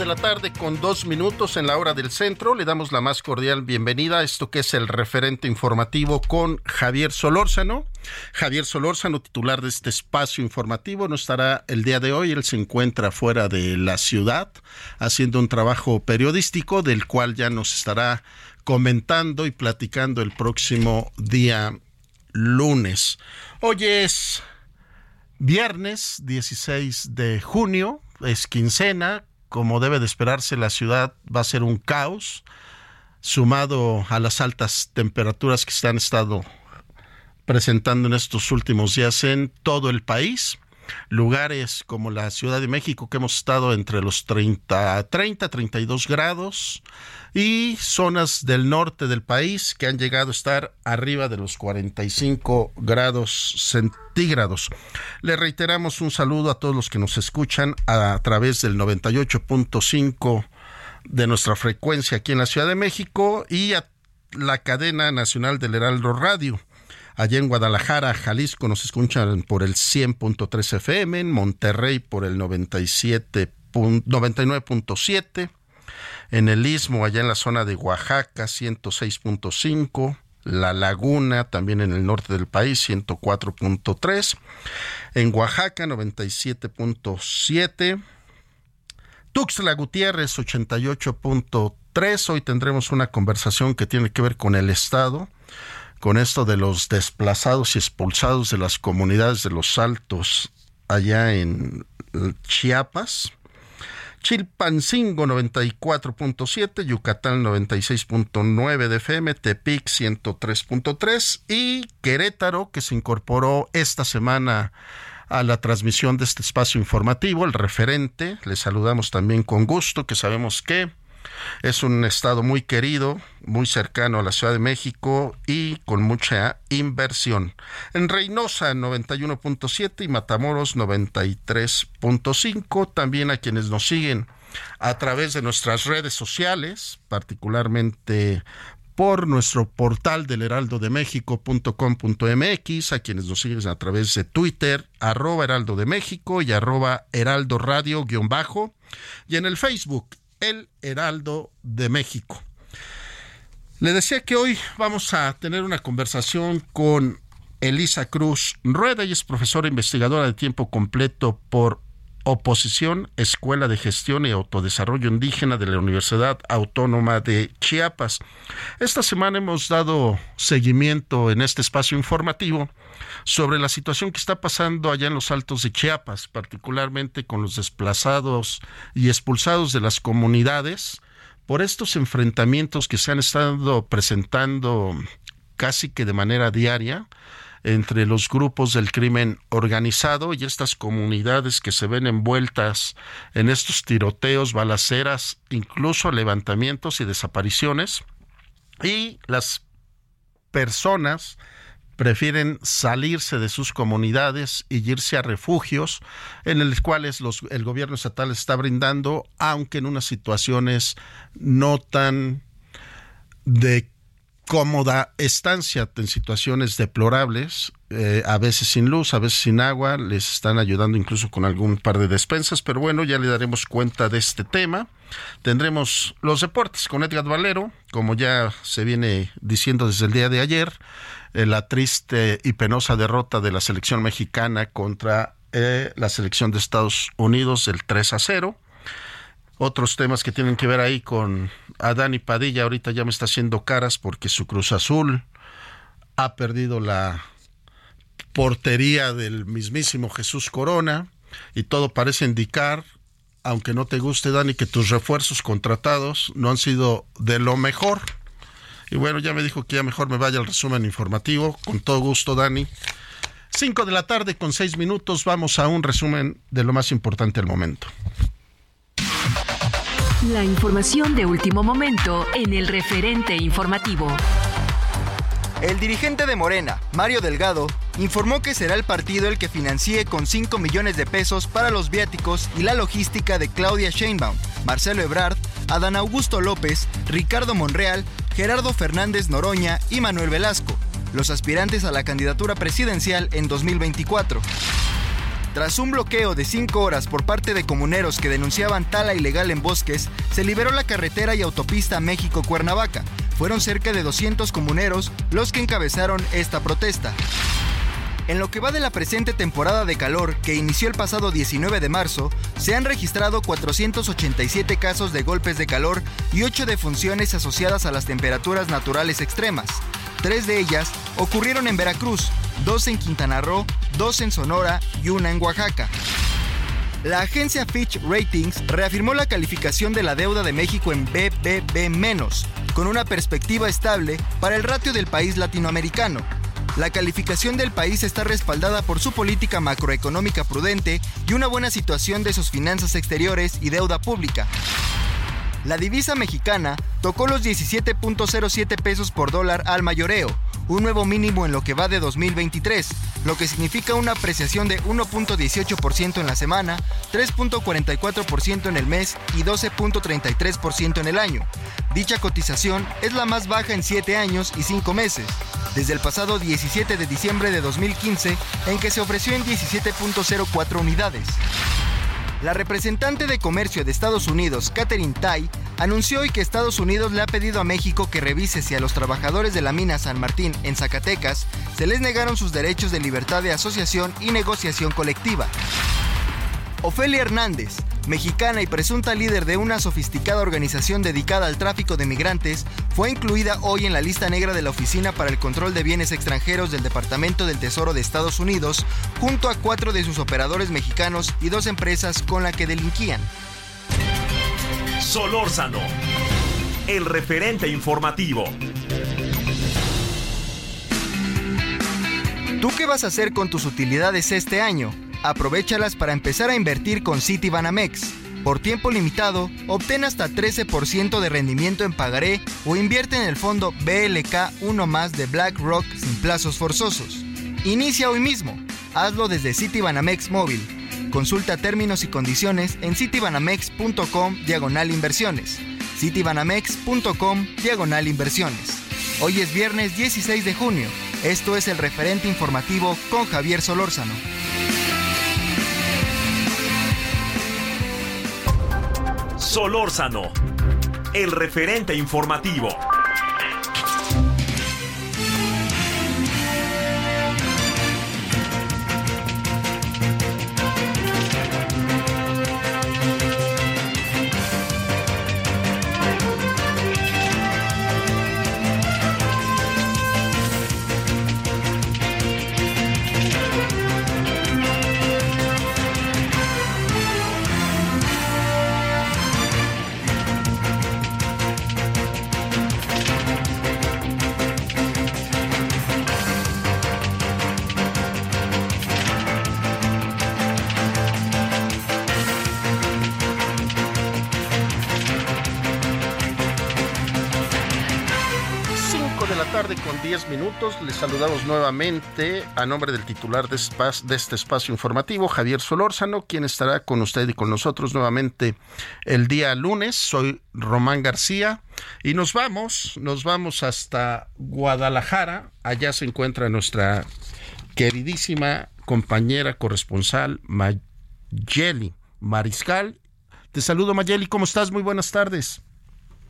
De la tarde con dos minutos en la hora del centro. Le damos la más cordial bienvenida a esto que es el referente informativo con Javier Solórzano. Javier Solórzano, titular de este espacio informativo, no estará el día de hoy. Él se encuentra fuera de la ciudad haciendo un trabajo periodístico del cual ya nos estará comentando y platicando el próximo día lunes. Hoy es viernes 16 de junio, es quincena, como debe de esperarse, la ciudad va a ser un caos, sumado a las altas temperaturas que se han estado presentando en estos últimos días en todo el país. Lugares como la Ciudad de México, que hemos estado entre los 30, 30, 32 grados, y zonas del norte del país que han llegado a estar arriba de los 45 grados centígrados. Le reiteramos un saludo a todos los que nos escuchan a, través del 98.5 de nuestra frecuencia aquí en la Ciudad de México y a la cadena nacional del Heraldo Radio. Allá en Guadalajara, Jalisco, nos escuchan por el 100.3 FM, en Monterrey por el 97 99.7 en el Istmo, allá en la zona de Oaxaca, 106.5, La Laguna, también en el norte del país, 104.3, en Oaxaca, 97.7, Tuxtla Gutiérrez, 88.3, hoy tendremos una conversación que tiene que ver con el Estado, con esto de los desplazados y expulsados de las comunidades de los Altos allá en Chiapas. Chilpancingo 94.7, Yucatán 96.9 de FM, Tepic 103.3 y Querétaro que se incorporó esta semana a la transmisión de este espacio informativo, el referente. Le saludamos también con gusto, que sabemos que es un estado muy querido, muy cercano a la Ciudad de México y con mucha inversión. En Reynosa 91.7 y Matamoros 93.5. También a quienes nos siguen a través de nuestras redes sociales, particularmente por nuestro portal del heraldodemexico.com.mx, a quienes nos siguen a través de Twitter, arroba heraldo de México y arroba heraldo radio guion bajo, y en el Facebook, el Heraldo de México. Le decía que hoy vamos a tener una conversación con Elisa Cruz Rueda, y es profesora investigadora de tiempo completo por Oposición, Escuela de Gestión y Autodesarrollo Indígena de la Universidad Autónoma de Chiapas. Esta semana hemos dado seguimiento en este espacio informativo sobre la situación que está pasando allá en los altos de Chiapas, particularmente con los desplazados y expulsados de las comunidades por estos enfrentamientos que se han estado presentando casi que de manera diaria entre los grupos del crimen organizado y estas comunidades que se ven envueltas en estos tiroteos, balaceras, incluso levantamientos y desapariciones. Y las personas prefieren salirse de sus comunidades y irse a refugios en los cuales el gobierno estatal está brindando, aunque en unas situaciones no tan de cómoda estancia en situaciones deplorables, eh, a veces sin luz, a veces sin agua, les están ayudando incluso con algún par de despensas, pero bueno, ya le daremos cuenta de este tema. Tendremos los deportes con Edgar Valero, como ya se viene diciendo desde el día de ayer, la triste y penosa derrota de la selección mexicana contra eh, la selección de Estados Unidos del 3 a 0 otros temas que tienen que ver ahí con Adán y Padilla. Ahorita ya me está haciendo caras porque su Cruz Azul ha perdido la portería del mismísimo Jesús Corona y todo parece indicar, aunque no te guste Dani, que tus refuerzos contratados no han sido de lo mejor. Y bueno, ya me dijo que ya mejor me vaya al resumen informativo. Con todo gusto, Dani. Cinco de la tarde con seis minutos. Vamos a un resumen de lo más importante al momento. La información de último momento en el referente informativo. El dirigente de Morena, Mario Delgado, informó que será el partido el que financie con 5 millones de pesos para los viáticos y la logística de Claudia Sheinbaum, Marcelo Ebrard, Adán Augusto López, Ricardo Monreal, Gerardo Fernández Noroña y Manuel Velasco, los aspirantes a la candidatura presidencial en 2024. Tras un bloqueo de cinco horas por parte de comuneros que denunciaban tala ilegal en bosques, se liberó la carretera y autopista México-Cuernavaca. Fueron cerca de 200 comuneros los que encabezaron esta protesta. En lo que va de la presente temporada de calor, que inició el pasado 19 de marzo, se han registrado 487 casos de golpes de calor y 8 defunciones asociadas a las temperaturas naturales extremas. Tres de ellas ocurrieron en Veracruz, dos en Quintana Roo, dos en Sonora y una en Oaxaca. La agencia Fitch Ratings reafirmó la calificación de la deuda de México en BBB-, con una perspectiva estable para el ratio del país latinoamericano. La calificación del país está respaldada por su política macroeconómica prudente y una buena situación de sus finanzas exteriores y deuda pública. La divisa mexicana tocó los 17.07 pesos por dólar al mayoreo, un nuevo mínimo en lo que va de 2023, lo que significa una apreciación de 1.18% en la semana, 3.44% en el mes y 12.33% en el año. Dicha cotización es la más baja en 7 años y 5 meses, desde el pasado 17 de diciembre de 2015 en que se ofreció en 17.04 unidades. La representante de comercio de Estados Unidos, Catherine Tai, anunció hoy que Estados Unidos le ha pedido a México que revise si a los trabajadores de la mina San Martín en Zacatecas se les negaron sus derechos de libertad de asociación y negociación colectiva. Ofelia Hernández, mexicana y presunta líder de una sofisticada organización dedicada al tráfico de migrantes, fue incluida hoy en la lista negra de la Oficina para el Control de Bienes Extranjeros del Departamento del Tesoro de Estados Unidos, junto a cuatro de sus operadores mexicanos y dos empresas con la que delinquían. Solórzano, el referente informativo. ¿Tú qué vas a hacer con tus utilidades este año? Aprovechalas para empezar a invertir con Citibanamex. Por tiempo limitado, obtén hasta 13% de rendimiento en pagaré o invierte en el fondo BLK 1 más de BlackRock sin plazos forzosos. Inicia hoy mismo. Hazlo desde Citibanamex móvil. Consulta términos y condiciones en citibanamex.com diagonal inversiones. citibanamex.com diagonal inversiones. Hoy es viernes 16 de junio. Esto es el referente informativo con Javier Solórzano. Solórzano, el referente informativo. Minutos. Les saludamos nuevamente a nombre del titular de, de, este espacio informativo, Javier Solórzano, quien estará con usted y con nosotros nuevamente el día lunes. Soy Román García y nos vamos, nos vamos hasta Guadalajara. Allá se encuentra nuestra queridísima compañera corresponsal Mayeli Mariscal. Te saludo Mayeli, ¿cómo estás? Muy buenas tardes.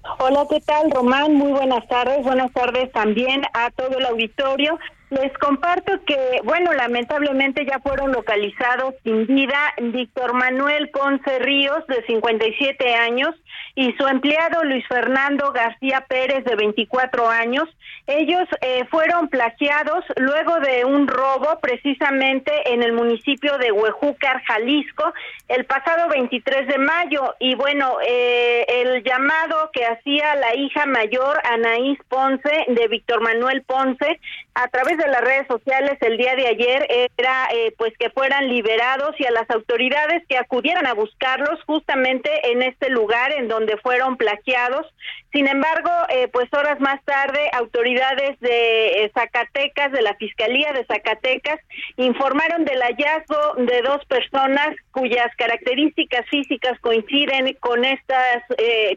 Hola, ¿qué tal, Román? Muy buenas tardes. Buenas tardes también a todo el auditorio. Les comparto que, bueno, lamentablemente ya fueron localizados sin vida Víctor Manuel Ponce Ríos, de 57 años, y su empleado Luis Fernando García Pérez, de 24 años. Ellos eh, fueron plagiados luego de un robo precisamente en el municipio de Huejúcar, Jalisco, el pasado 23 de mayo. Y bueno, eh, el llamado que hacía la hija mayor, Anaís Ponce, de Víctor Manuel Ponce, a través de las redes sociales el día de ayer era eh, pues que fueran liberados y a las autoridades que acudieran a buscarlos justamente en este lugar en donde fueron plagiados. Sin embargo, eh, pues horas más tarde, autoridades de eh, Zacatecas, de la Fiscalía de Zacatecas, informaron del hallazgo de dos personas cuyas características físicas coinciden con estas,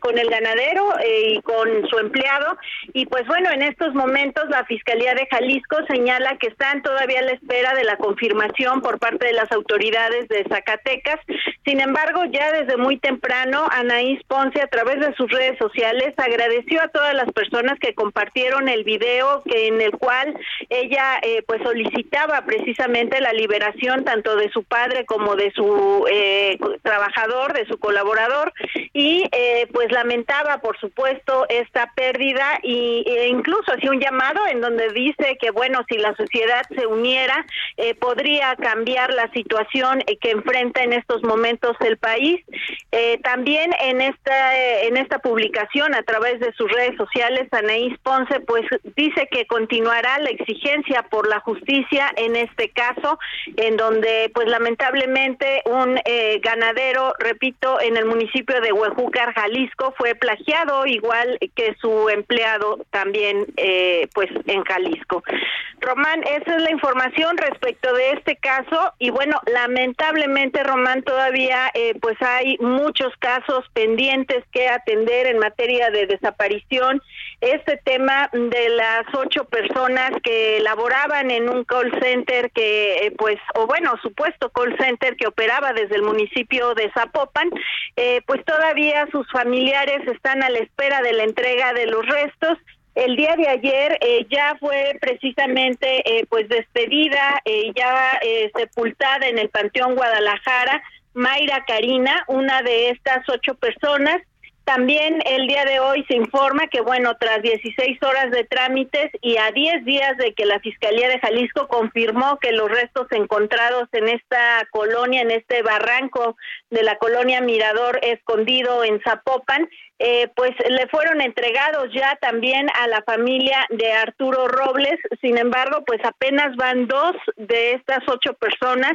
con el ganadero y con su empleado. Y pues bueno, en estos momentos la Fiscalía de Jalisco señala que están todavía a la espera de la confirmación por parte de las autoridades de Zacatecas. Sin embargo, ya desde muy temprano, Anaís Ponce, a través de sus redes sociales, agradeció a todas las personas que compartieron el video que en el cual ella eh, pues solicitaba precisamente la liberación tanto de su padre como de su eh, trabajador, de su colaborador y eh, pues lamentaba por supuesto esta pérdida y, e incluso hacía un llamado en donde dice que bueno si la sociedad se uniera, eh, podría cambiar la situación eh, que enfrenta en estos momentos el país. Eh, también en esta, en esta publicación a través de sus redes sociales, Anaís Ponce pues dice que continuará la exigencia por la justicia en este caso, en donde pues lamentablemente un ganadero, repito, en el municipio de Huejúcar, Jalisco, fue plagiado, igual que su empleado también pues en Jalisco. Román, esa es la información respecto de este caso y bueno, lamentablemente Román todavía eh, pues hay muchos casos pendientes que atender en materia de desaparición. Este tema de las ocho personas que laboraban en un call center que eh, pues o bueno, supuesto call center que operaba desde el municipio de Zapopan, eh, pues todavía sus familiares están a la espera de la entrega de los restos el día de ayer eh, ya fue precisamente eh, pues despedida, eh, ya sepultada en el Panteón Guadalajara, Mayra Karina, una de estas ocho personas. También el día de hoy se informa que, bueno, tras 16 horas de trámites y a 10 días de que la Fiscalía de Jalisco confirmó que los restos encontrados en esta colonia, en este barranco de la colonia Mirador escondido en Zapopan, eh, pues le fueron entregados ya también a la familia de Arturo Robles. Sin embargo, pues apenas van dos de estas ocho personas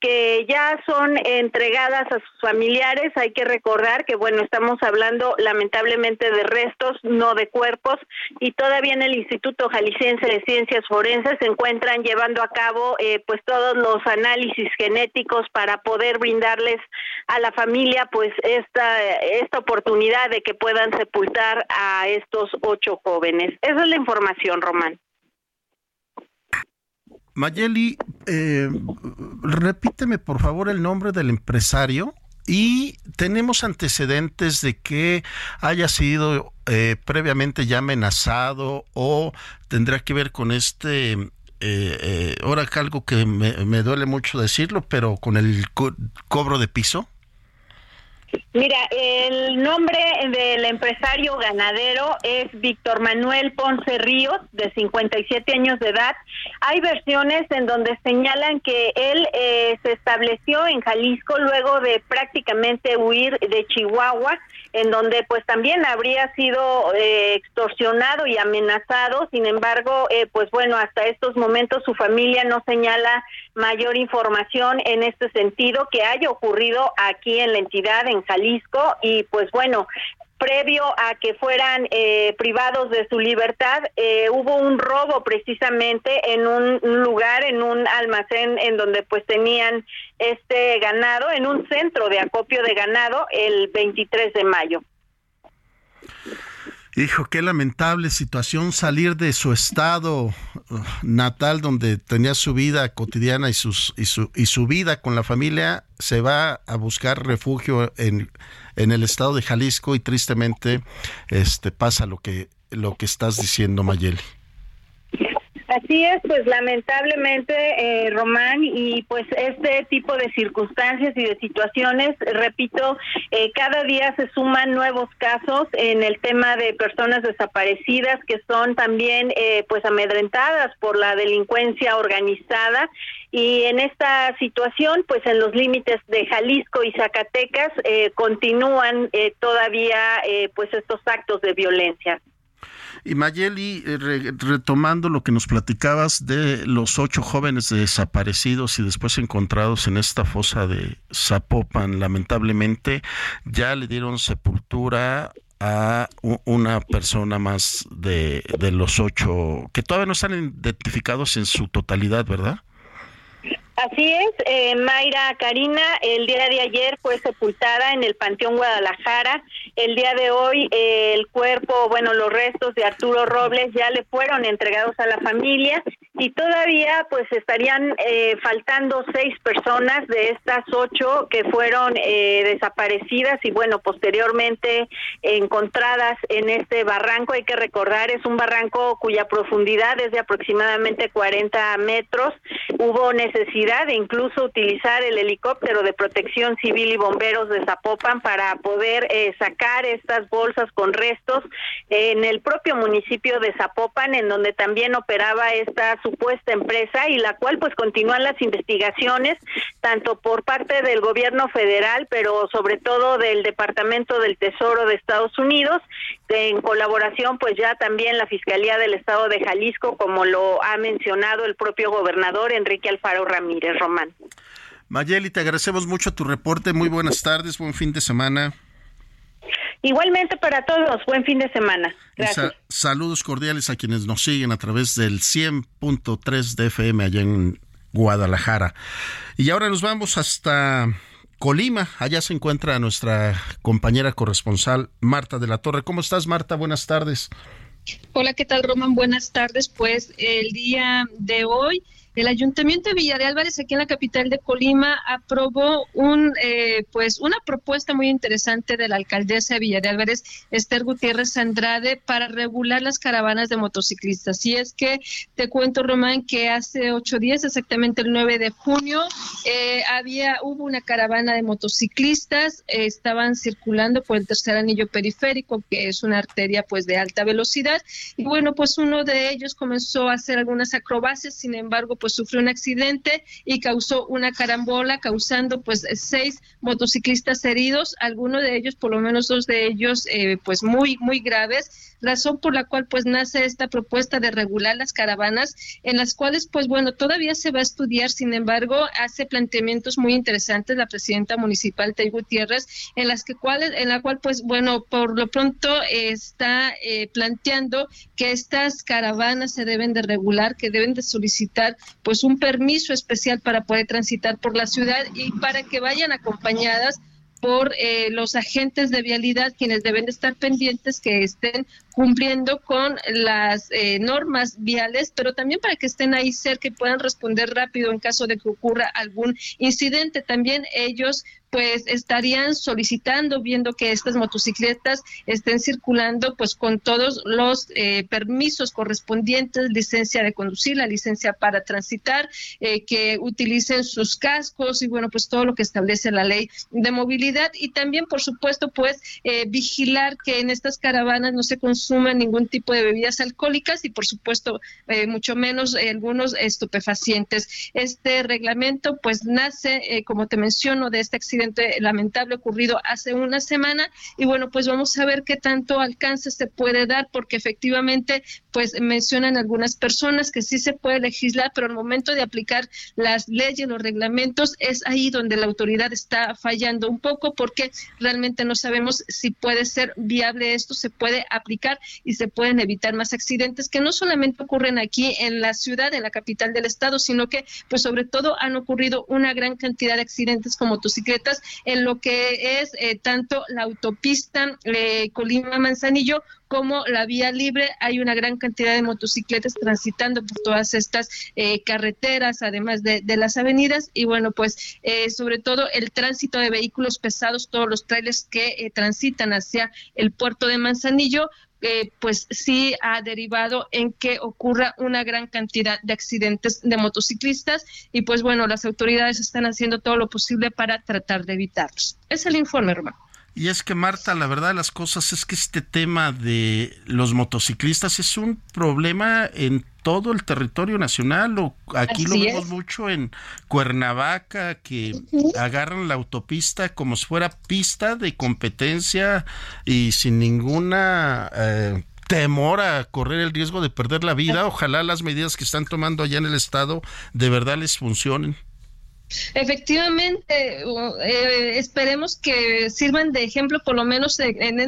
que ya son entregadas a sus familiares. Hay que recordar que, bueno, estamos hablando lamentablemente de restos, no de cuerpos, y todavía en el Instituto Jalisciense de Ciencias Forenses se encuentran llevando a cabo eh, pues todos los análisis genéticos para poder brindarles a la familia pues esta, esta oportunidad de que puedan sepultar a estos ocho jóvenes. Esa es la información, Román. Mayeli, eh, repíteme por favor el nombre del empresario y tenemos antecedentes de que haya sido eh, previamente ya amenazado o tendrá que ver con este eh, eh ahora algo que me, duele mucho decirlo, pero con el cobro de piso. Mira, el nombre del empresario ganadero es Víctor Manuel Ponce Ríos, de 57 años de edad. Hay versiones en donde señalan que él eh, se estableció en Jalisco luego de prácticamente huir de Chihuahua en donde pues también habría sido eh, extorsionado y amenazado. Sin embargo, eh, pues bueno, hasta estos momentos su familia no señala mayor información en este sentido que haya ocurrido aquí en la entidad, en Jalisco, y pues bueno, previo a que fueran eh, privados de su libertad, eh, hubo un robo precisamente en un lugar, en un almacén en donde pues tenían este ganado, en un centro de acopio de ganado el 23 de mayo. Hijo, qué lamentable situación salir de su estado natal donde tenía su vida cotidiana y, sus, y, su, y su vida con la familia, se va a buscar refugio en, en el estado de Jalisco y tristemente este, pasa lo que, lo que estás diciendo, Mayeli. Así es, pues lamentablemente, eh, Román, y pues este tipo de circunstancias y de situaciones, repito, eh, cada día se suman nuevos casos en el tema de personas desaparecidas que son también eh, pues amedrentadas por la delincuencia organizada y en esta situación, pues en los límites de Jalisco y Zacatecas continúan todavía pues estos actos de violencia. Y Mayeli, eh, retomando lo que nos platicabas de los ocho jóvenes desaparecidos y después encontrados en esta fosa de Zapopan, lamentablemente ya le dieron sepultura a una persona más de, de los ocho que todavía no están identificados en su totalidad, ¿verdad? Así es, eh, Mayra Karina, el día de ayer fue sepultada en el Panteón Guadalajara. El día de hoy eh, el cuerpo, bueno, los restos de Arturo Robles ya le fueron entregados a la familia y todavía pues estarían eh, faltando seis personas de estas ocho que fueron desaparecidas y bueno, posteriormente encontradas en este barranco. Hay que recordar, es un barranco cuya profundidad es de aproximadamente 40 metros. Hubo necesidad de incluso utilizar el helicóptero de protección civil y bomberos de Zapopan para poder eh, sacar estas bolsas con restos en el propio municipio de Zapopan, en donde también operaba esta supuesta empresa y la cual pues continúan las investigaciones tanto por parte del gobierno federal, pero sobre todo del Departamento del Tesoro de Estados Unidos, en colaboración pues ya también la Fiscalía del Estado de Jalisco, como lo ha mencionado el propio gobernador Enrique Alfaro Ramírez. Román. Mayeli, te agradecemos mucho tu reporte. Muy buenas tardes, buen fin de semana. Igualmente para todos, buen fin de semana. Gracias. saludos cordiales a quienes nos siguen a través del 100.3 de FM allá en Guadalajara. Y ahora nos vamos hasta Colima. Allá se encuentra nuestra compañera corresponsal Marta de la Torre. ¿Cómo estás, Marta? Buenas tardes. Hola, ¿qué tal, Roman? Buenas tardes. Pues el día de hoy el Ayuntamiento de Villa de Álvarez, aquí en la capital de Colima, aprobó un, eh, pues una propuesta muy interesante de la alcaldesa de Villa de Álvarez, Esther Gutiérrez Andrade, para regular las caravanas de motociclistas. Y es que te cuento, Román, que hace ocho días, exactamente el 9 de junio, eh, había hubo una caravana de motociclistas, eh, estaban circulando por el tercer anillo periférico, que es una arteria pues de alta velocidad. Y bueno, pues uno de ellos comenzó a hacer algunas acrobacias, sin embargo, pues sufrió un accidente y causó una carambola, causando pues seis motociclistas heridos, algunos de ellos, por lo menos dos de ellos, eh, pues muy, muy graves, razón por la cual pues nace esta propuesta de regular las caravanas, en las cuales pues bueno, todavía se va a estudiar, sin embargo, hace planteamientos muy interesantes la presidenta municipal Tay Gutiérrez, en las que cuales, en la cual pues bueno, por lo pronto está eh, planteando que estas caravanas se deben de regular, que deben de solicitar pues un permiso especial para poder transitar por la ciudad y para que vayan acompañadas por eh, los agentes de vialidad quienes deben de estar pendientes que estén cumpliendo con las eh, normas viales, pero también para que estén ahí cerca y puedan responder rápido en caso de que ocurra algún incidente. También ellos pues estarían solicitando, viendo que estas motocicletas estén circulando pues con todos los eh, permisos correspondientes, licencia de conducir, la licencia para transitar, eh, que utilicen sus cascos y bueno, pues todo lo que establece la ley de movilidad y también, por supuesto, pues eh, vigilar que en estas caravanas no se consuman ningún tipo de bebidas alcohólicas y por supuesto mucho menos algunos estupefacientes. Este reglamento pues nace, como te menciono, de este accidente lamentable ocurrido hace una semana. Y bueno, pues vamos a ver qué tanto alcance se puede dar porque efectivamente pues mencionan algunas personas que sí se puede legislar, pero al momento de aplicar las leyes, los reglamentos, es ahí donde la autoridad está fallando un poco porque realmente no sabemos si puede ser viable esto, se puede aplicar y se pueden evitar más accidentes que no solamente ocurren aquí en la ciudad, en la capital del estado, sino que pues sobre todo han ocurrido una gran cantidad de accidentes con motocicletas en lo que es eh, tanto la autopista eh, Colima-Manzanillo como la vía libre. Hay una gran cantidad de motocicletas transitando por todas estas eh, carreteras, además de, las avenidas. Y bueno, pues sobre todo el tránsito de vehículos pesados, todos los trailers que transitan hacia el puerto de Manzanillo, pues sí ha derivado en que ocurra una gran cantidad de accidentes de motociclistas y pues bueno, las autoridades están haciendo todo lo posible para tratar de evitarlos. Es el informe, hermano. Y es que Marta, la verdad de las cosas es que este tema de los motociclistas es un problema en todo el territorio nacional o aquí lo vemos mucho en Cuernavaca que agarran la autopista como si fuera pista de competencia y sin ninguna eh, temor a correr el riesgo de perder la vida. Ojalá las medidas que están tomando allá en el estado de verdad les funcionen. Efectivamente, eh, esperemos que sirvan de ejemplo por lo menos en,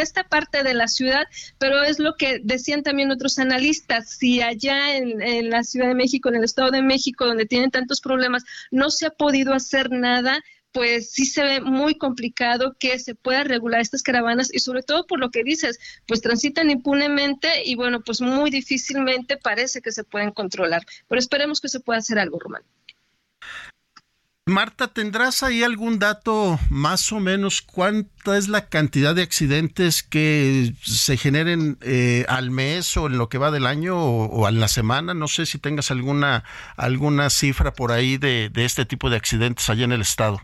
esta parte de la ciudad, pero es lo que decían también otros analistas, si allá en, la Ciudad de México, en el Estado de México, donde tienen tantos problemas, no se ha podido hacer nada, pues sí se ve muy complicado que se pueda regular estas caravanas y sobre todo por lo que dices, pues transitan impunemente y bueno, pues muy difícilmente parece que se pueden controlar, pero esperemos que se pueda hacer algo, Román. Marta, ¿tendrás ahí algún dato más o menos cuánta es la cantidad de accidentes que se generen eh, al mes o en lo que va del año o, en la semana? No sé si tengas alguna, alguna cifra por ahí de, de este tipo de accidentes allá en el estado.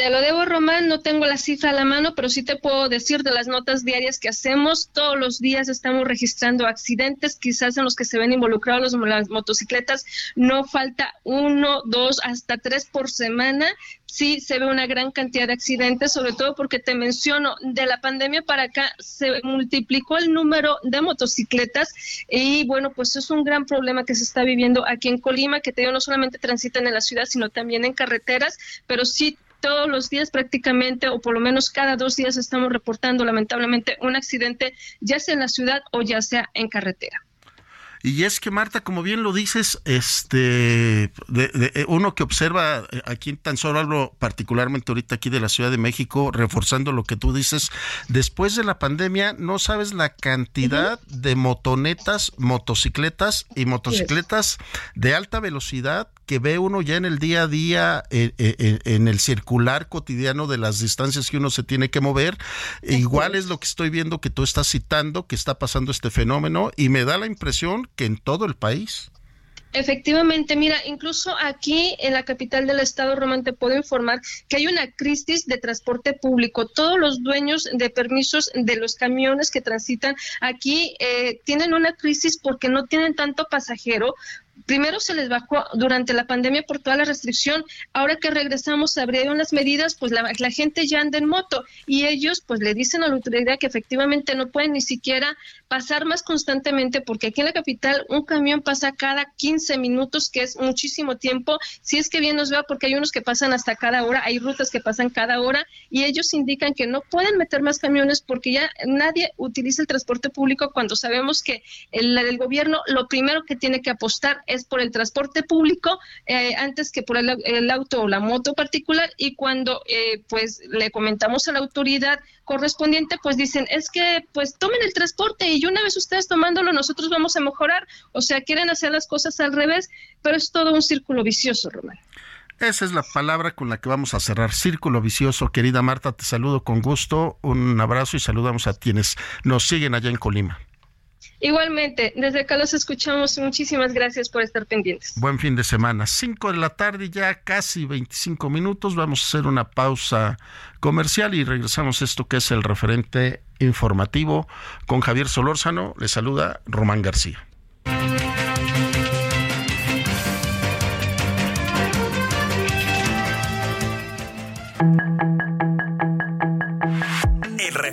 Te lo debo, Román, no tengo la cifra a la mano, pero sí te puedo decir de las notas diarias que hacemos. Todos los días estamos registrando accidentes, quizás en los que se ven involucrados las motocicletas. No falta uno, dos, hasta tres por semana. Sí se ve una gran cantidad de accidentes, sobre todo porque te menciono, de la pandemia para acá se multiplicó el número de motocicletas y bueno, pues es un gran problema que se está viviendo aquí en Colima, que te digo, no solamente transitan en la ciudad, sino también en carreteras, pero sí todos los días prácticamente, o por lo menos cada dos días estamos reportando lamentablemente un accidente, ya sea en la ciudad o ya sea en carretera. Y es que Marta, como bien lo dices, este, de, uno que observa eh, aquí tan solo hablo particularmente ahorita aquí de la Ciudad de México, reforzando lo que tú dices, después de la pandemia no sabes la cantidad de motonetas, motocicletas y motocicletas de alta velocidad que ve uno ya en el día a día, eh, eh, en el circular cotidiano de las distancias que uno se tiene que mover. igual es lo que estoy viendo que tú estás citando, que está pasando este fenómeno, y me da la impresión que en todo el país. Efectivamente, mira, incluso aquí en la capital del estado, Román, te puedo informar que hay una crisis de transporte público. Todos los dueños de permisos de los camiones que transitan aquí eh, tienen una crisis porque no tienen tanto pasajero, primero se les bajó durante la pandemia por toda la restricción, ahora que regresamos abrieron las medidas, pues la, gente ya anda en moto y ellos pues le dicen a la autoridad que efectivamente no pueden ni siquiera pasar más constantemente porque aquí en la capital un camión pasa cada 15 minutos, que es muchísimo tiempo, si es que bien nos vea porque hay unos que pasan hasta cada hora, hay rutas que pasan cada hora y ellos indican que no pueden meter más camiones porque ya nadie utiliza el transporte público cuando sabemos que el, el gobierno lo primero que tiene que apostar es por el transporte público eh, antes que por el, auto o la moto particular y cuando eh, pues le comentamos a la autoridad correspondiente pues dicen es que pues tomen el transporte y una vez ustedes tomándolo nosotros vamos a mejorar o sea quieren hacer las cosas al revés pero es todo un círculo vicioso Román esa es la palabra con la que vamos a cerrar. Círculo vicioso. Querida Marta, te saludo con gusto. Un abrazo y saludamos a quienes nos siguen allá en Colima. Igualmente, desde acá los escuchamos. Muchísimas gracias por estar pendientes. Buen fin de semana. 5 de la tarde, ya casi 25 minutos. Vamos a hacer una pausa comercial y regresamos a esto que es el referente informativo con Javier Solórzano. Le saluda Román García.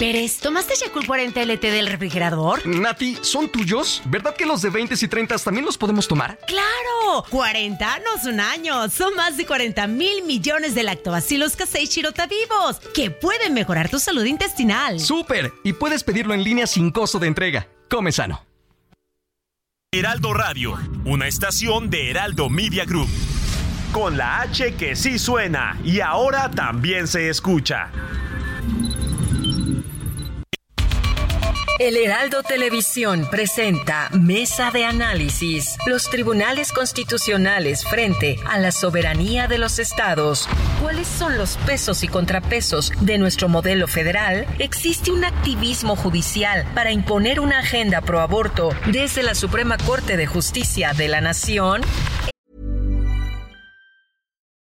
Pérez, ¿tomaste Yakult 40 LT del refrigerador? Nati, ¿son tuyos? ¿Verdad que los de 20 y 30 también los podemos tomar? ¡Claro! 40 no son años, son más de 40 mil millones de lactobacilos casei shirota vivos que pueden mejorar tu salud intestinal. ¡Súper! Y puedes pedirlo en línea sin costo de entrega. Come sano. Heraldo Radio, una estación de Heraldo Media Group. Con la H que sí suena y ahora también se escucha. El Heraldo Televisión presenta Mesa de Análisis. Los tribunales constitucionales frente a la soberanía de los estados. ¿Cuáles son los pesos y contrapesos de nuestro modelo federal? ¿Existe un activismo judicial para imponer una agenda pro aborto desde la Suprema Corte de Justicia de la Nación?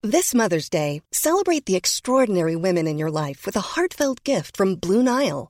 This Mother's Day, celebrate the extraordinary women in your life with a heartfelt gift from Blue Nile.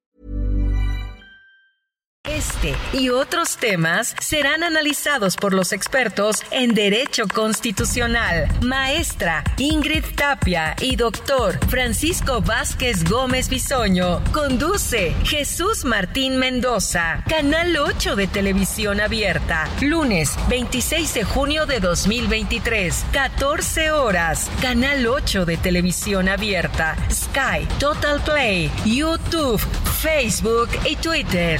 Este y otros temas serán analizados por los expertos en Derecho Constitucional, maestra Ingrid Tapia y doctor Francisco Vázquez Gómez Bisoño. Conduce Jesús Martín Mendoza, Canal 8 de Televisión Abierta, lunes 26 de junio de 2023, 14 horas, Canal 8 de Televisión Abierta, Sky, Total Play, YouTube, Facebook y Twitter.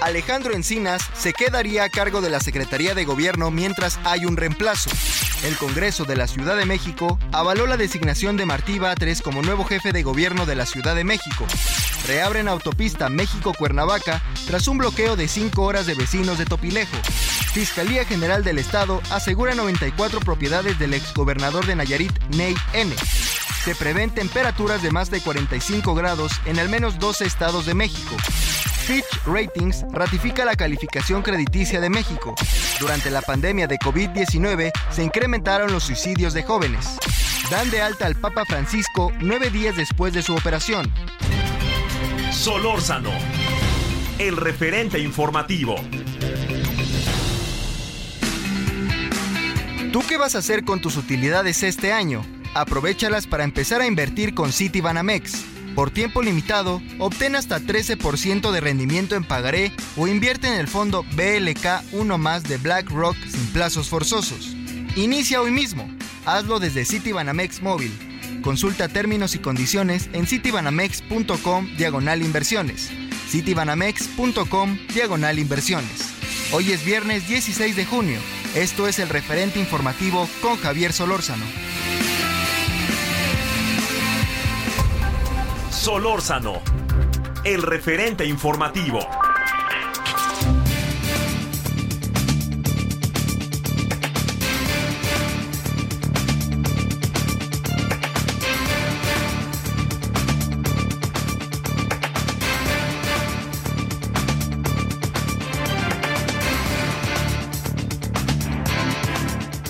Alejandro Encinas se quedaría a cargo de la Secretaría de Gobierno mientras hay un reemplazo. El Congreso de la Ciudad de México avaló la designación de Martí Batres como nuevo jefe de gobierno de la Ciudad de México. Reabren autopista México-Cuernavaca tras un bloqueo de cinco horas de vecinos de Topilejo. Fiscalía General del Estado asegura 94 propiedades del exgobernador de Nayarit, Ney N. Se prevén temperaturas de más de 45 grados en al menos 12 estados de México. Fitch Ratings ratifica la calificación crediticia de México. Durante la pandemia de COVID-19 se incrementaron los suicidios de jóvenes. Dan de alta al Papa Francisco nueve días después de su operación. Solórzano, el referente informativo. ¿Tú qué vas a hacer con tus utilidades este año? Aprovechalas para empezar a invertir con Citibanamex. Por tiempo limitado, obtén hasta 13% de rendimiento en pagaré o invierte en el fondo BLK 1 más de BlackRock sin plazos forzosos. Inicia hoy mismo. Hazlo desde Citibanamex Móvil. Consulta términos y condiciones en citibanamex.com diagonal inversiones. citibanamex.com diagonal inversiones. Hoy es viernes 16 de junio. Esto es el referente informativo con Javier Solórzano. Solórzano, el referente informativo.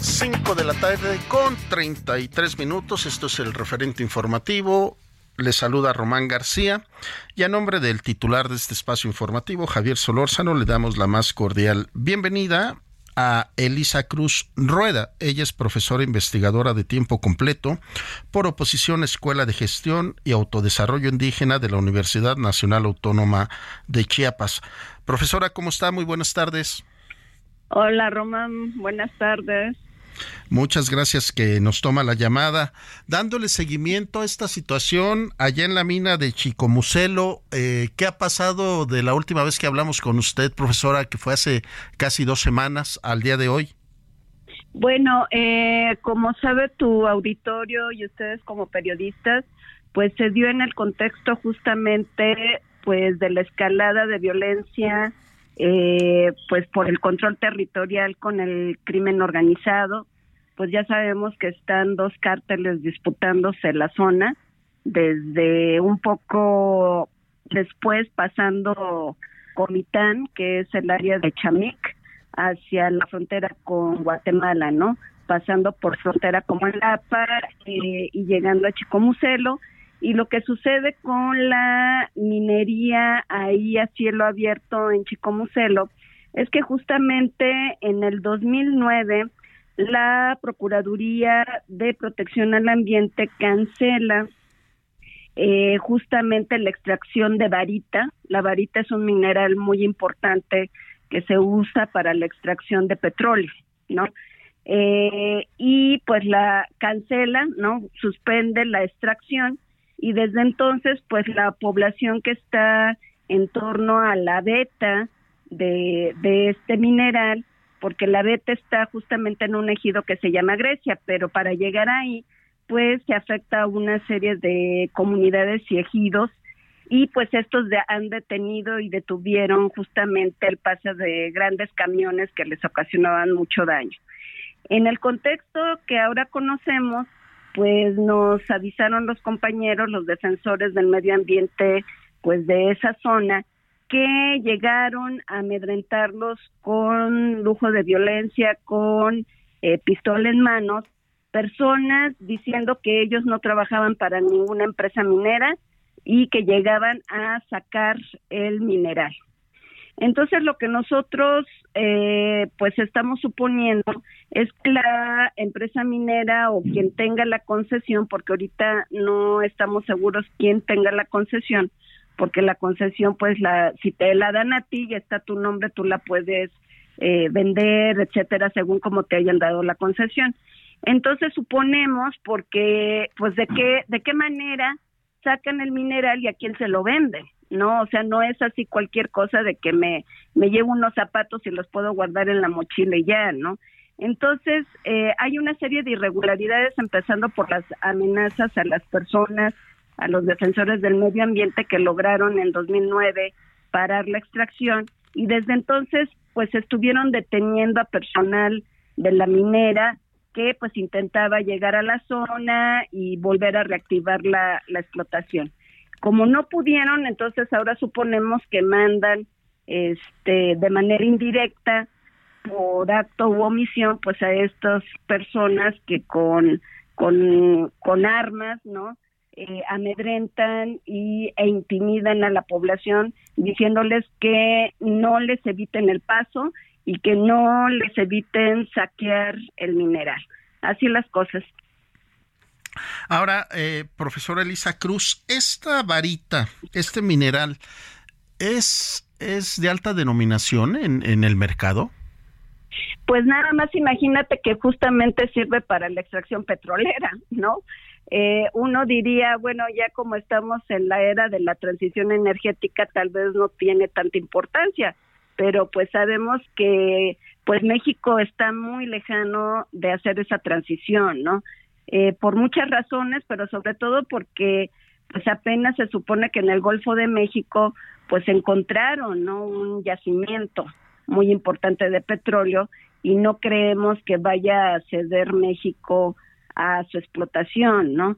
Cinco de la tarde con 33 minutos. Esto es el referente informativo. Le saluda Román García y a nombre del titular de este espacio informativo, Javier Solórzano, le damos la más cordial bienvenida a Elisa Cruz Rueda. Ella es profesora investigadora de tiempo completo por oposición Escuela de Gestión y Autodesarrollo Indígena de la Universidad Nacional Autónoma de Chiapas. Profesora, ¿cómo está? Muy buenas tardes. Hola, Román. Buenas tardes. Muchas gracias que nos toma la llamada. Dándole seguimiento a esta situación allá en la mina de Chicomucelo, eh, ¿qué ha pasado de la última vez que hablamos con usted, profesora, que fue hace casi dos semanas al día de hoy? Bueno, eh, como sabe tu auditorio y ustedes como periodistas, pues se dio en el contexto justamente pues de la escalada de violencia eh, pues por el control territorial con el crimen organizado, pues ya sabemos que están dos cárteles disputándose la zona, desde un poco después pasando Comitán, que es el área de Chamic, hacia la frontera con Guatemala, ¿no? Pasando por frontera como en Lapa eh, y llegando a Chicomucelo y lo que sucede con la minería ahí a cielo abierto en Chicomucelo es que justamente en el 2009 la Procuraduría de Protección al Ambiente cancela eh, justamente la extracción de varita. La varita es un mineral muy importante que se usa para la extracción de petróleo, ¿no? Eh, y pues la cancela, ¿no? Suspende la extracción y desde entonces pues la población que está en torno a la beta de, de este mineral, porque la beta está justamente en un ejido que se llama Grecia, pero para llegar ahí pues se afecta a una serie de comunidades y ejidos y pues estos han detenido y detuvieron justamente el paso de grandes camiones que les ocasionaban mucho daño. En el contexto que ahora conocemos, pues nos avisaron los compañeros, los defensores del medio ambiente, pues de esa zona, que llegaron a amedrentarlos con lujo de violencia, con eh, pistola en manos, personas diciendo que ellos no trabajaban para ninguna empresa minera y que llegaban a sacar el mineral. Entonces lo que nosotros eh, pues estamos suponiendo es que la empresa minera o quien tenga la concesión, porque ahorita no estamos seguros quién tenga la concesión, porque la concesión pues la si te la dan a ti y está tu nombre tú la puedes eh, vender, etcétera, según como te hayan dado la concesión. Entonces suponemos porque pues de qué de qué manera sacan el mineral y a quién se lo venden no, o sea, no es así cualquier cosa de que me, me llevo unos zapatos y los puedo guardar en la mochila y ya, ¿no? Entonces, eh, hay una serie de irregularidades, empezando por las amenazas a las personas, a los defensores del medio ambiente que lograron en 2009 parar la extracción y desde entonces, pues estuvieron deteniendo a personal de la minera que pues intentaba llegar a la zona y volver a reactivar la, la explotación. Como no pudieron, entonces ahora suponemos que mandan este de manera indirecta por acto u omisión pues a estas personas que con con, con armas, ¿no? Eh, amedrentan y, e intimidan a la población diciéndoles que no les eviten el paso y que no les eviten saquear el mineral. Así las cosas. Ahora, eh, profesora Elisa Cruz, esta varita, este mineral, ¿es, es de alta denominación en, el mercado? Pues nada más imagínate que justamente sirve para la extracción petrolera, ¿no? Eh, uno diría, bueno, ya como estamos en la era de la transición energética, tal vez no tiene tanta importancia, pero pues sabemos que pues México está muy lejano de hacer esa transición, ¿no? Eh, por muchas razones, pero sobre todo porque pues apenas se supone que en el Golfo de México pues encontraron ¿no? un yacimiento muy importante de petróleo y no creemos que vaya a ceder México a su explotación, ¿no?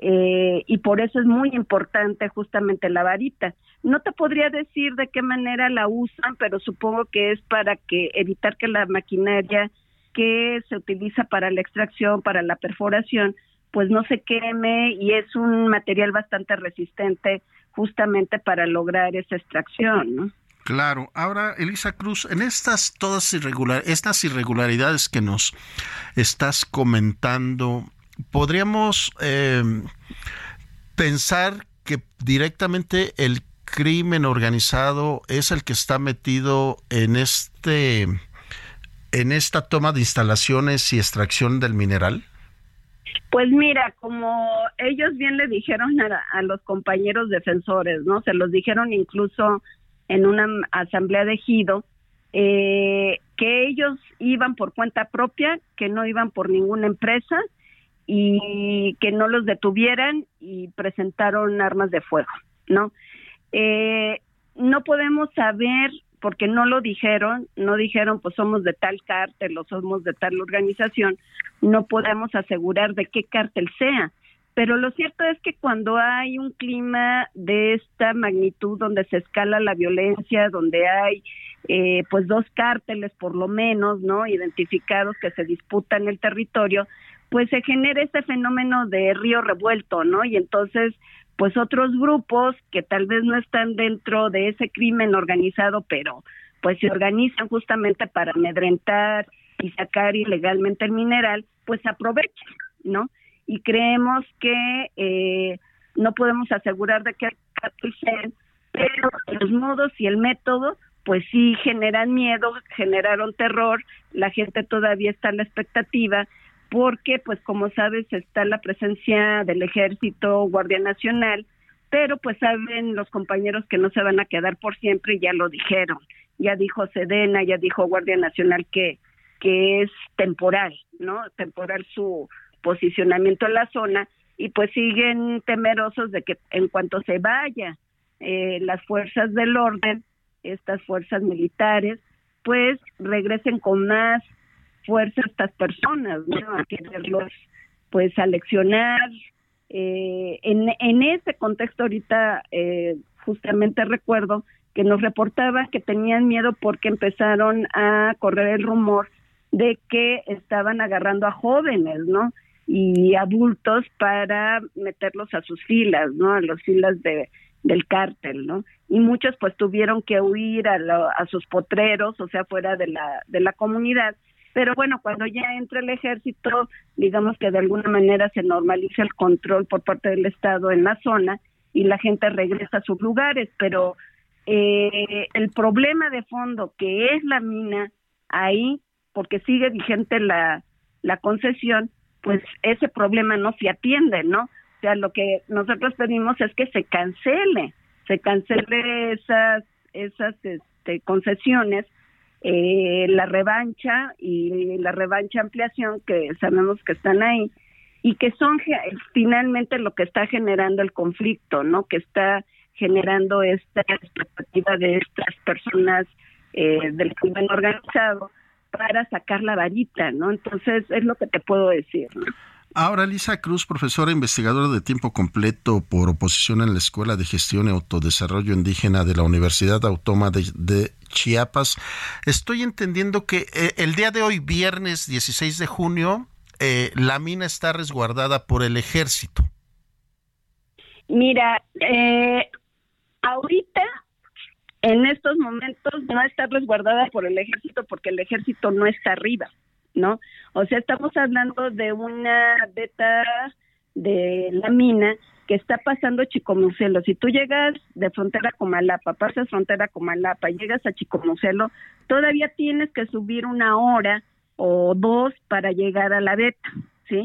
Eh, y por eso es muy importante justamente la varita. No te podría decir de qué manera la usan, pero supongo que es para que evitar que la maquinaria que se utiliza para la extracción, para la perforación, pues no se queme y es un material bastante resistente justamente para lograr esa extracción, ¿no? Claro. Ahora, Elisa Cruz, en estas todas irregular, estas irregularidades que nos estás comentando, podríamos eh, pensar que directamente el crimen organizado es el que está metido en este en esta toma de instalaciones y extracción del mineral? Pues mira, como ellos bien le dijeron a, los compañeros defensores, ¿no? Se los dijeron incluso en una asamblea de Gido, eh, que ellos iban por cuenta propia, que no iban por ninguna empresa y que no los detuvieran y presentaron armas de fuego, ¿no? Eh, no podemos saber porque no lo dijeron, no dijeron pues somos de tal cártel o somos de tal organización, no podemos asegurar de qué cártel sea. Pero lo cierto es que cuando hay un clima de esta magnitud, donde se escala la violencia, donde hay eh, pues dos cárteles por lo menos, ¿no? Identificados que se disputan el territorio, pues se genera este fenómeno de río revuelto, ¿no? Y entonces pues otros grupos que tal vez no están dentro de ese crimen organizado, pero pues se organizan justamente para amedrentar y sacar ilegalmente el mineral, pues aprovechan, ¿no? Y creemos que eh, no podemos asegurar de que pero los modos y el método, pues sí generan miedo, generaron terror, la gente todavía está en la expectativa porque pues como sabes está la presencia del ejército, Guardia Nacional, pero pues saben los compañeros que no se van a quedar por siempre y ya lo dijeron. Ya dijo Sedena, ya dijo Guardia Nacional que que es temporal, ¿no? Temporal su posicionamiento en la zona y pues siguen temerosos de que en cuanto se vaya eh, las fuerzas del orden, estas fuerzas militares, pues regresen con más fuerza estas personas, ¿no? A quererlos, pues, aleccionar. Eh, en, en ese contexto ahorita, eh, justamente recuerdo que nos reportaba que tenían miedo porque empezaron a correr el rumor de que estaban agarrando a jóvenes, ¿no? Y adultos para meterlos a sus filas, ¿no? A las filas de, del cártel, ¿no? Y muchos pues tuvieron que huir a, a sus potreros, o sea, fuera de la, de la comunidad, pero bueno, cuando ya entra el ejército, digamos que de alguna manera se normaliza el control por parte del Estado en la zona y la gente regresa a sus lugares, pero eh, el problema de fondo que es la mina ahí, porque sigue vigente la, la concesión, pues ese problema no se atiende, ¿no? O sea, lo que nosotros pedimos es que se cancele, se cancele esas, esas este, concesiones eh, la revancha y la revancha ampliación que sabemos que están ahí y que son finalmente lo que está generando el conflicto, ¿no? Que está generando esta expectativa de estas personas eh, del crimen organizado para sacar la varita, ¿no? Entonces es lo que te puedo decir. Ahora, Lisa Cruz, profesora investigadora de tiempo completo por oposición en la Escuela de Gestión y Autodesarrollo Indígena de la Universidad Autónoma de, Chiapas. Estoy entendiendo que eh, el día de hoy, viernes 16 de junio, eh, la mina está resguardada por el ejército. Mira, eh, ahorita, en estos momentos, no está resguardada por el ejército porque el ejército no está arriba. ¿No? O sea, estamos hablando de una beta de la mina que está pasando Chicomucelo. Si tú llegas de frontera con Malapa, pasas frontera con Malapa, llegas a Chicomucelo, todavía tienes que subir una hora o dos para llegar a la beta, ¿sí?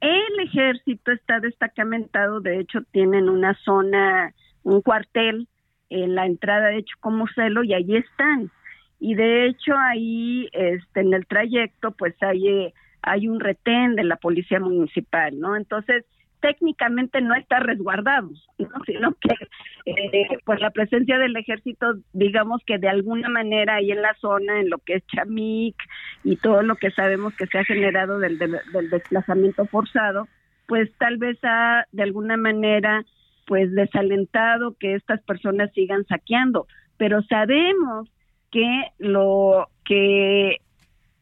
El ejército está destacamentado, de hecho tienen una zona, un cuartel en la entrada de Chicomucelo y allí están y de hecho ahí este en el trayecto pues hay eh, hay un retén de la policía municipal no entonces técnicamente no está resguardado ¿no? sino que eh, pues la presencia del ejército digamos que de alguna manera ahí en la zona en lo que es Chamic y todo lo que sabemos que se ha generado del, del, del desplazamiento forzado pues tal vez ha de alguna manera pues desalentado que estas personas sigan saqueando pero sabemos que lo que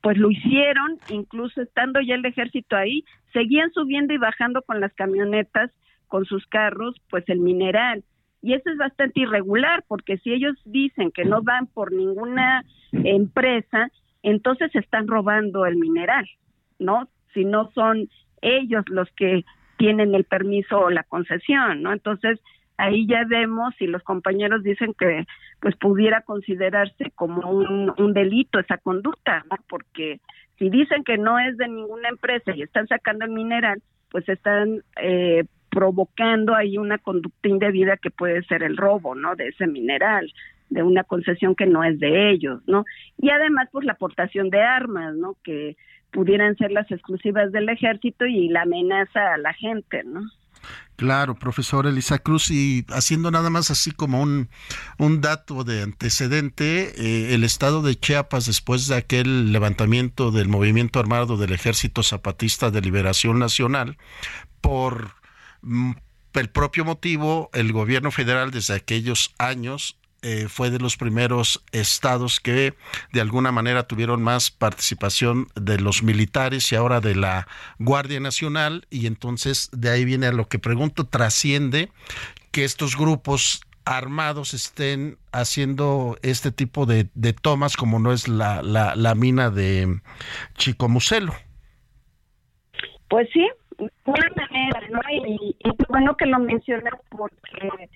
pues lo hicieron, incluso estando ya el ejército ahí, seguían subiendo y bajando con las camionetas, con sus carros, pues el mineral. Y eso es bastante irregular, porque si ellos dicen que no van por ninguna empresa, entonces están robando el mineral, ¿no? Si no son ellos los que tienen el permiso o la concesión, ¿no? Entonces, ahí ya vemos si los compañeros dicen que pues pudiera considerarse como un, delito esa conducta. Porque si dicen que no es de ninguna empresa y están sacando el mineral, pues están eh, provocando ahí una conducta indebida que puede ser el robo, ¿no? De ese mineral, de una concesión que no es de ellos, ¿no? Y además, pues la aportación de armas, ¿no? Que pudieran ser las exclusivas del ejército y la amenaza a la gente, ¿no? Claro, profesor Elisa Cruz, y haciendo nada más así como un, un dato de antecedente, eh, el estado de Chiapas, después de aquel levantamiento del movimiento armado del Ejército Zapatista de Liberación Nacional, por mm, el propio motivo, el gobierno federal desde aquellos años eh, fue de los primeros estados que de alguna manera tuvieron más participación de los militares y ahora de la Guardia Nacional y entonces de ahí viene a lo que pregunto, trasciende que estos grupos armados estén haciendo este tipo de, tomas como no es la, la, mina de Chicomucelo. Pues sí, una manera, ¿no? Y, y bueno que lo mencionas porque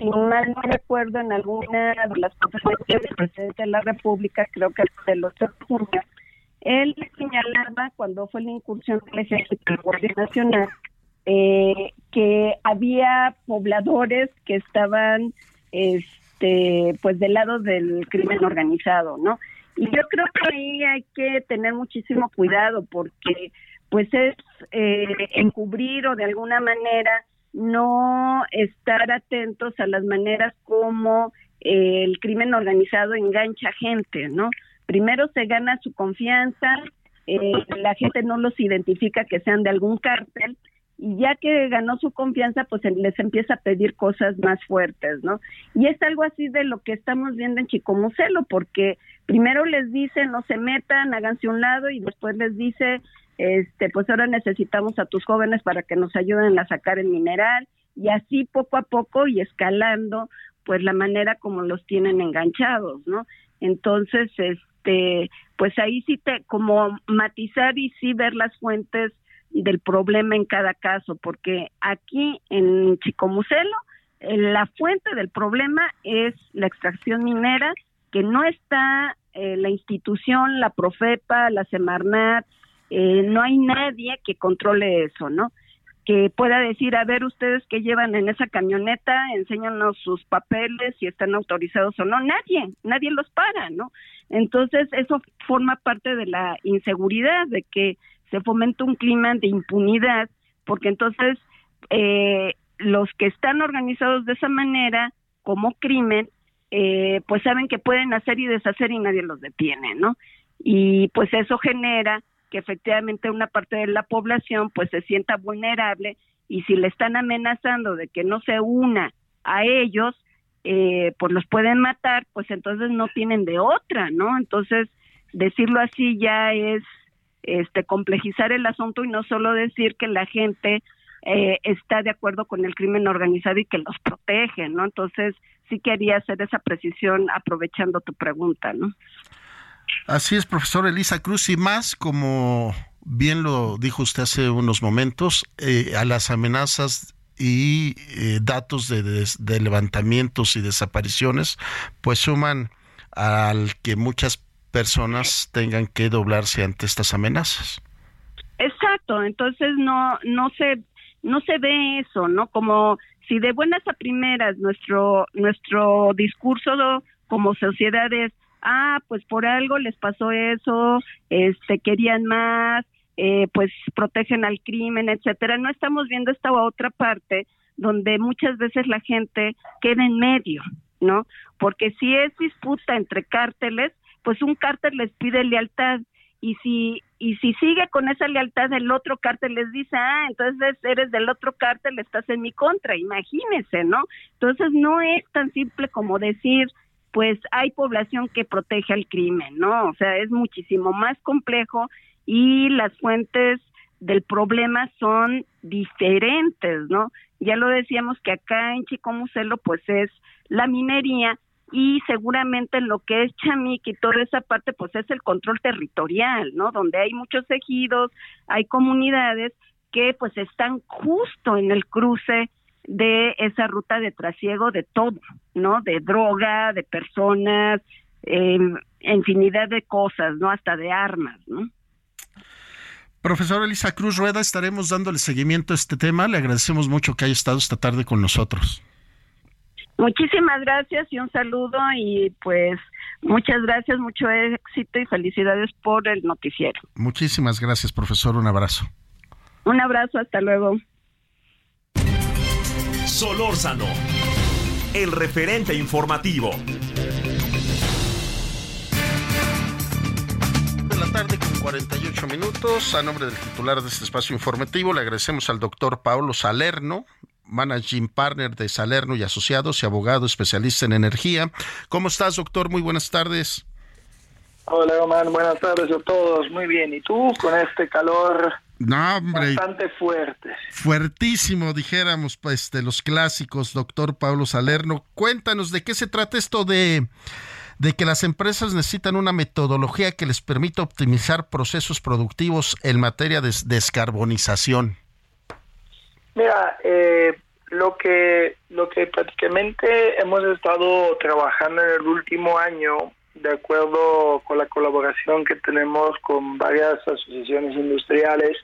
si mal no recuerdo, en alguna de las conferencias del presidente de la República, creo que del 8 de junio, él señalaba cuando fue la incursión del ejército de la Guardia Nacional eh, que había pobladores que estaban este pues del lado del crimen organizado, ¿no? Y yo creo que ahí hay que tener muchísimo cuidado porque pues es eh, encubrir o de alguna manera no estar atentos a las maneras como eh, el crimen organizado engancha gente, ¿no? Primero se gana su confianza, eh, la gente no los identifica que sean de algún cártel y ya que ganó su confianza, pues les empieza a pedir cosas más fuertes, ¿no? Y es algo así de lo que estamos viendo en Chicomucelo, porque primero les dice no se metan, háganse un lado y después les dice este, pues ahora necesitamos a tus jóvenes para que nos ayuden a sacar el mineral y así poco a poco y escalando pues la manera como los tienen enganchados, ¿no? Entonces, este, pues ahí sí te como matizar y sí ver las fuentes del problema en cada caso, porque aquí en Chicomucelo eh, la fuente del problema es la extracción minera, que no está eh, la institución, la Profepa, la Semarnat, eh, no hay nadie que controle eso, ¿no? Que pueda decir, a ver, ustedes que llevan en esa camioneta, enséñanos sus papeles, si están autorizados o no. Nadie, nadie los para, ¿no? Entonces, eso forma parte de la inseguridad, de que se fomenta un clima de impunidad, porque entonces eh, los que están organizados de esa manera, como crimen, eh, pues saben que pueden hacer y deshacer y nadie los detiene, ¿no? Y pues eso genera que efectivamente una parte de la población pues se sienta vulnerable y si le están amenazando de que no se una a ellos, eh, pues los pueden matar, pues entonces no tienen de otra, ¿no? Entonces, decirlo así ya es este complejizar el asunto y no solo decir que la gente eh, está de acuerdo con el crimen organizado y que los protege, ¿no? Entonces, sí quería hacer esa precisión aprovechando tu pregunta, ¿no? Así es, profesor Elisa Cruz, y más como bien lo dijo usted hace unos momentos, eh, a las amenazas y eh, datos de, levantamientos y desapariciones, pues suman al que muchas personas tengan que doblarse ante estas amenazas. Exacto, entonces no no se no se ve eso, ¿no? Como si de buenas a primeras nuestro nuestro discurso como sociedad es ah, pues por algo les pasó eso, este, querían más, eh, pues protegen al crimen, etcétera. No estamos viendo esta otra parte donde muchas veces la gente queda en medio, ¿no? Porque si es disputa entre cárteles, pues un cártel les pide lealtad y si y si sigue con esa lealtad el otro cártel les dice, ah, entonces eres del otro cártel, estás en mi contra, imagínese, ¿no? Entonces no es tan simple como decir, pues hay población que protege al crimen, ¿no? O sea, es muchísimo más complejo y las fuentes del problema son diferentes, ¿no? Ya lo decíamos que acá en Chicomucelo pues es la minería y seguramente en lo que es Chamic y toda esa parte pues es el control territorial, ¿no? Donde hay muchos ejidos, hay comunidades que pues están justo en el cruce de esa ruta de trasiego de todo, ¿no? De droga, de personas, eh, infinidad de cosas, ¿no? Hasta de armas, ¿no? Profesor Elisa Cruz Rueda, estaremos dándole seguimiento a este tema. Le agradecemos mucho que haya estado esta tarde con nosotros. Muchísimas gracias y un saludo y pues muchas gracias, mucho éxito y felicidades por el noticiero. Muchísimas gracias, profesor. Un abrazo. Un abrazo, hasta luego. Solórzano, el referente informativo. De la tarde con 48 minutos, a nombre del titular de este espacio informativo, le agradecemos al doctor Pablo Salerno, Managing Partner de Salerno y Asociados y abogado especialista en energía. ¿Cómo estás, doctor? Muy buenas tardes. Hola, Román. Buenas tardes a todos. Muy bien. ¿Y tú con este calor no, hombre. Bastante fuerte. Fuertísimo, dijéramos, pues, de los clásicos, doctor Pablo Salerno. Cuéntanos de qué se trata esto de, de que las empresas necesitan una metodología que les permita optimizar procesos productivos en materia de descarbonización. Mira, eh, lo que lo que prácticamente hemos estado trabajando en el último año, de acuerdo con la colaboración que tenemos con varias asociaciones industriales,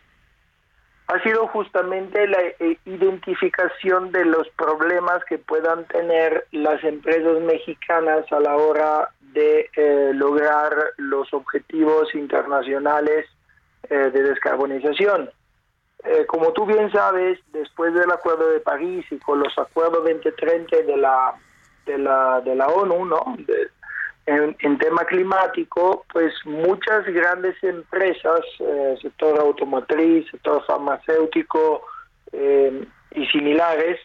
ha sido justamente la eh, identificación de los problemas que puedan tener las empresas mexicanas a la hora de eh, lograr los objetivos internacionales de descarbonización. Eh, como tú bien sabes, después del Acuerdo de París y con los acuerdos 2030 de la de la de la ONU, ¿no? En, tema climático, pues muchas grandes empresas, eh, sector automotriz, sector farmacéutico eh, y similares,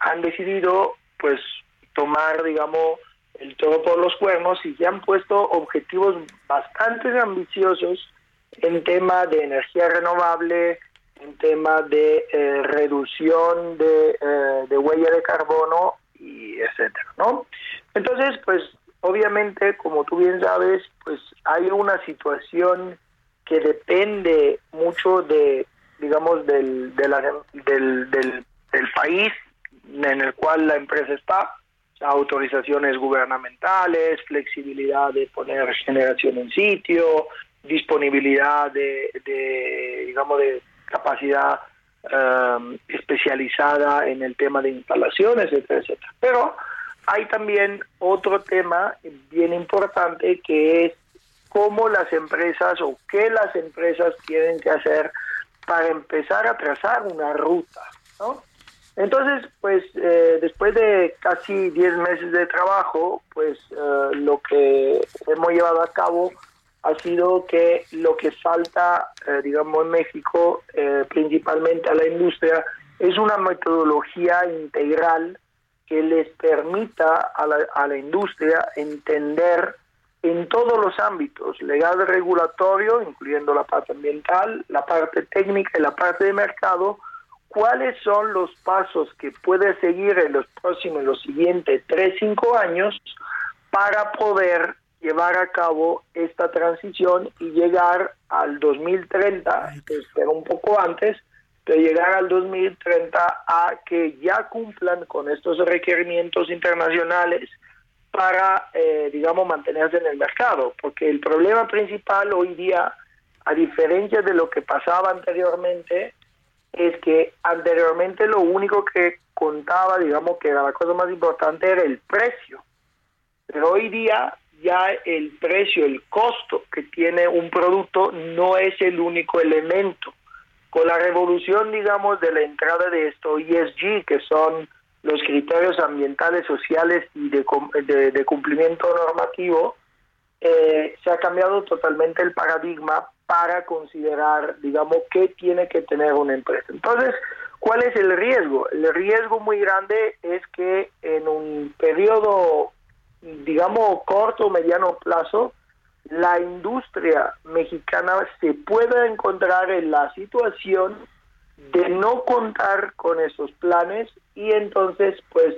han decidido, pues, tomar, digamos, el todo por los cuernos y ya han puesto objetivos bastante ambiciosos en tema de energía renovable, en tema de eh, reducción de, eh, de, huella de carbono y etcétera, ¿no? Entonces, pues obviamente, como tú bien sabes, pues hay una situación que depende mucho de, digamos, del, de del, del, país en el cual la empresa está, autorizaciones gubernamentales, flexibilidad de poner generación en sitio, disponibilidad de, digamos, de capacidad um, especializada en el tema de instalaciones, etcétera, etcétera. Pero hay también otro tema bien importante que es cómo las empresas o qué las empresas tienen que hacer para empezar a trazar una ruta, ¿no? Entonces, pues eh, después de casi 10 meses de trabajo, pues eh, lo que hemos llevado a cabo ha sido que lo que falta, eh, digamos, en México, eh, principalmente a la industria, es una metodología integral que les permita a la, a la industria entender en todos los ámbitos, legal regulatorio, incluyendo la parte ambiental, la parte técnica y la parte de mercado, cuáles son los pasos que puede seguir en los próximos, los siguientes 3, 5 años para poder llevar a cabo esta transición y llegar al 2030, espero un poco antes, de llegar al 2030 a que ya cumplan con estos requerimientos internacionales para, eh, digamos, mantenerse en el mercado. Porque el problema principal hoy día, a diferencia de lo que pasaba anteriormente, es que anteriormente lo único que contaba, digamos, que era la cosa más importante era el precio. Pero hoy día ya el precio, el costo que tiene un producto no es el único elemento. Con la revolución, digamos, de la entrada de esto ESG, que son los criterios ambientales, sociales y de, de, cumplimiento normativo, eh, se ha cambiado totalmente el paradigma para considerar, digamos, qué tiene que tener una empresa. Entonces, ¿cuál es el riesgo? El riesgo muy grande es que en un periodo digamos, corto o mediano plazo, la industria mexicana se pueda encontrar en la situación de no contar con esos planes y entonces pues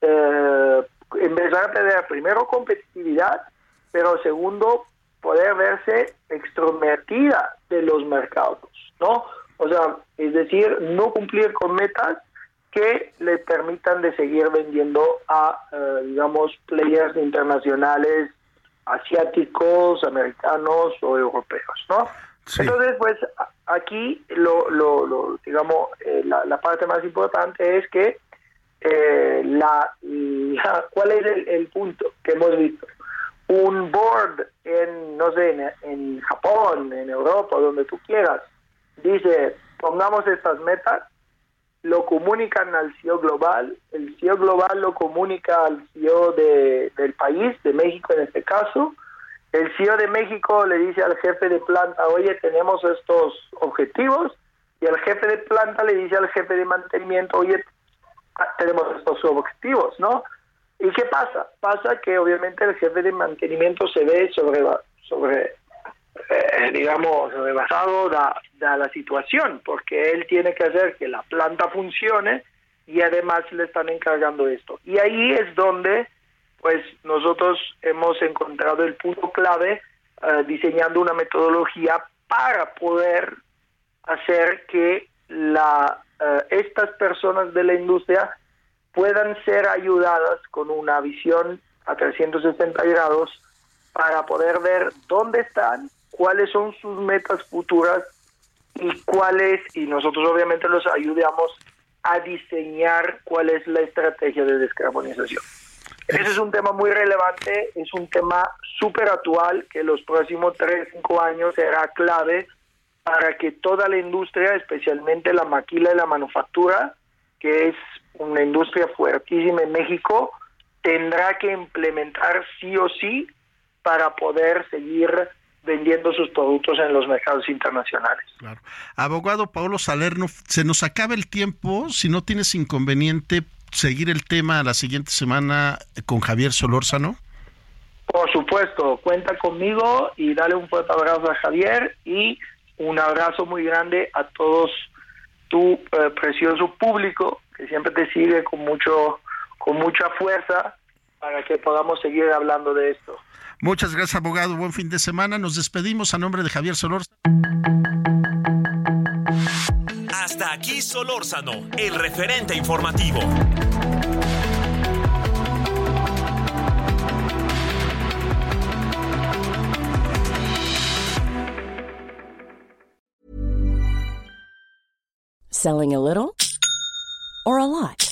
eh, empezar a tener primero competitividad, pero segundo poder verse extrovertida de los mercados, ¿no? O sea, es decir, no cumplir con metas que le permitan de seguir vendiendo a, eh, digamos, players internacionales asiáticos, americanos o europeos, ¿no? Entonces, pues aquí lo, lo, digamos, eh, la, parte más importante es que eh, la, ¿cuál es el, punto que hemos visto? Un board en, no sé, en, en Japón, en Europa, donde tú quieras, dice, pongamos estas metas, lo comunican al CEO global, el CEO global lo comunica al CEO de, del país, de México en este caso, el CEO de México le dice al jefe de planta, oye, tenemos estos objetivos, y el jefe de planta le dice al jefe de mantenimiento, oye, ah, tenemos estos objetivos, ¿no? ¿Y qué pasa? Pasa que obviamente el jefe de mantenimiento se ve sobre, sobre eh, digamos, rebasado da, la situación, porque él tiene que hacer que la planta funcione y además le están encargando esto. Y ahí es donde, pues, nosotros hemos encontrado el punto clave eh, diseñando una metodología para poder hacer que la, eh, estas personas de la industria puedan ser ayudadas con una visión a 360 grados para poder ver dónde están cuáles son sus metas futuras y cuáles, y nosotros obviamente los ayudamos a diseñar cuál es la estrategia de descarbonización. Ese es un tema muy relevante, es un tema súper actual que los próximos 3, 5 años será clave para que toda la industria, especialmente la maquila y la manufactura, que es una industria fuertísima en México, tendrá que implementar sí o sí para poder seguir vendiendo sus productos en los mercados internacionales. Claro. Abogado Paolo Salerno, se nos acaba el tiempo, si no tienes inconveniente seguir el tema la siguiente semana con Javier Solórzano. Por supuesto, cuenta conmigo y dale un fuerte abrazo a Javier y un abrazo muy grande a todos tu eh, precioso público que siempre te sigue con mucho con mucha fuerza para que podamos seguir hablando de esto. Muchas gracias, abogado. Buen fin de semana. Nos despedimos a nombre de Javier Solórzano. Hasta aquí Solórzano, el referente informativo. Selling a little or a lot?